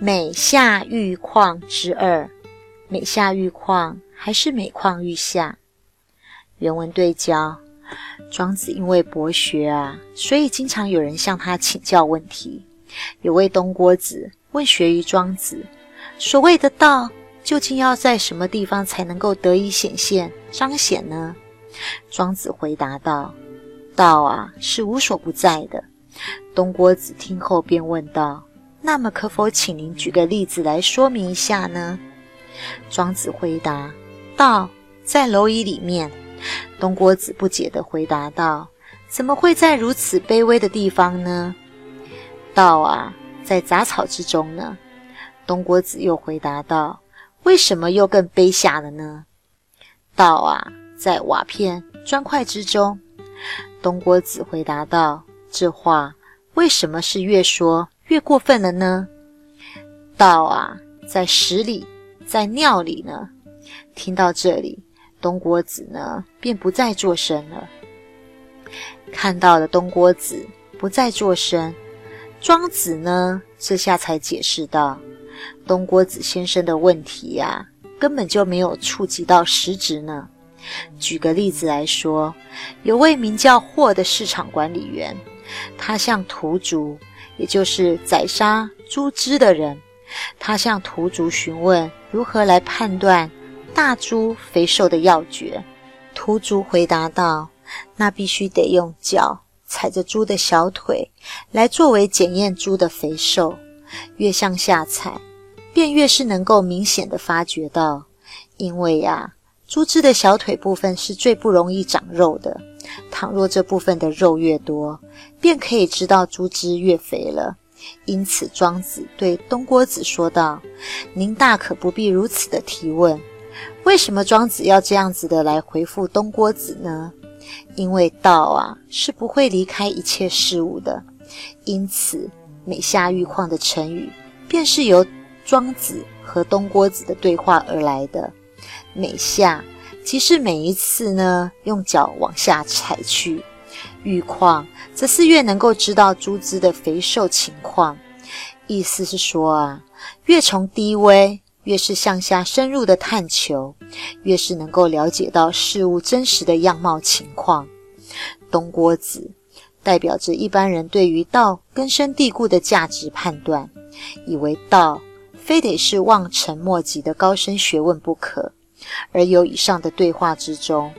美下玉况之二，美下玉况还是每况愈下？原文对焦。庄子因为博学啊，所以经常有人向他请教问题。有位东郭子问学于庄子：“所谓的道，究竟要在什么地方才能够得以显现彰显呢？”庄子回答道：“道啊，是无所不在的。”东郭子听后便问道：“那么，可否请您举个例子来说明一下呢？”庄子回答：“道在蝼蚁里面。”东郭子不解地回答道：“怎么会在如此卑微的地方呢？”道啊，在杂草之中呢。东郭子又回答道：“为什么又更卑下了呢？”道啊，在瓦片砖块之中。东郭子回答道：“这话为什么是越说越过分了呢？”道啊，在屎里，在尿里呢。听到这里。东郭子呢，便不再作声了。看到了东郭子不再作声，庄子呢，这下才解释道：“东郭子先生的问题呀，根本就没有触及到实质呢。举个例子来说，有位名叫霍的市场管理员，他向屠族，也就是宰杀猪只的人，他向屠族询问如何来判断。”大猪肥瘦的要诀，屠猪回答道：“那必须得用脚踩着猪的小腿，来作为检验猪的肥瘦。越向下踩，便越是能够明显的发觉到。因为呀，猪只的小腿部分是最不容易长肉的。倘若这部分的肉越多，便可以知道猪只越肥了。因此，庄子对东郭子说道：‘您大可不必如此的提问。’”为什么庄子要这样子的来回复东郭子呢？因为道啊是不会离开一切事物的，因此美下玉矿的成语便是由庄子和东郭子的对话而来的。美下即是每一次呢用脚往下踩去，玉矿则是越能够知道猪只的肥瘦情况。意思是说啊，越从低微。越是向下深入的探求，越是能够了解到事物真实的样貌情况。东郭子代表着一般人对于道根深蒂固的价值判断，以为道非得是望尘莫及的高深学问不可。而有以上的对话之中，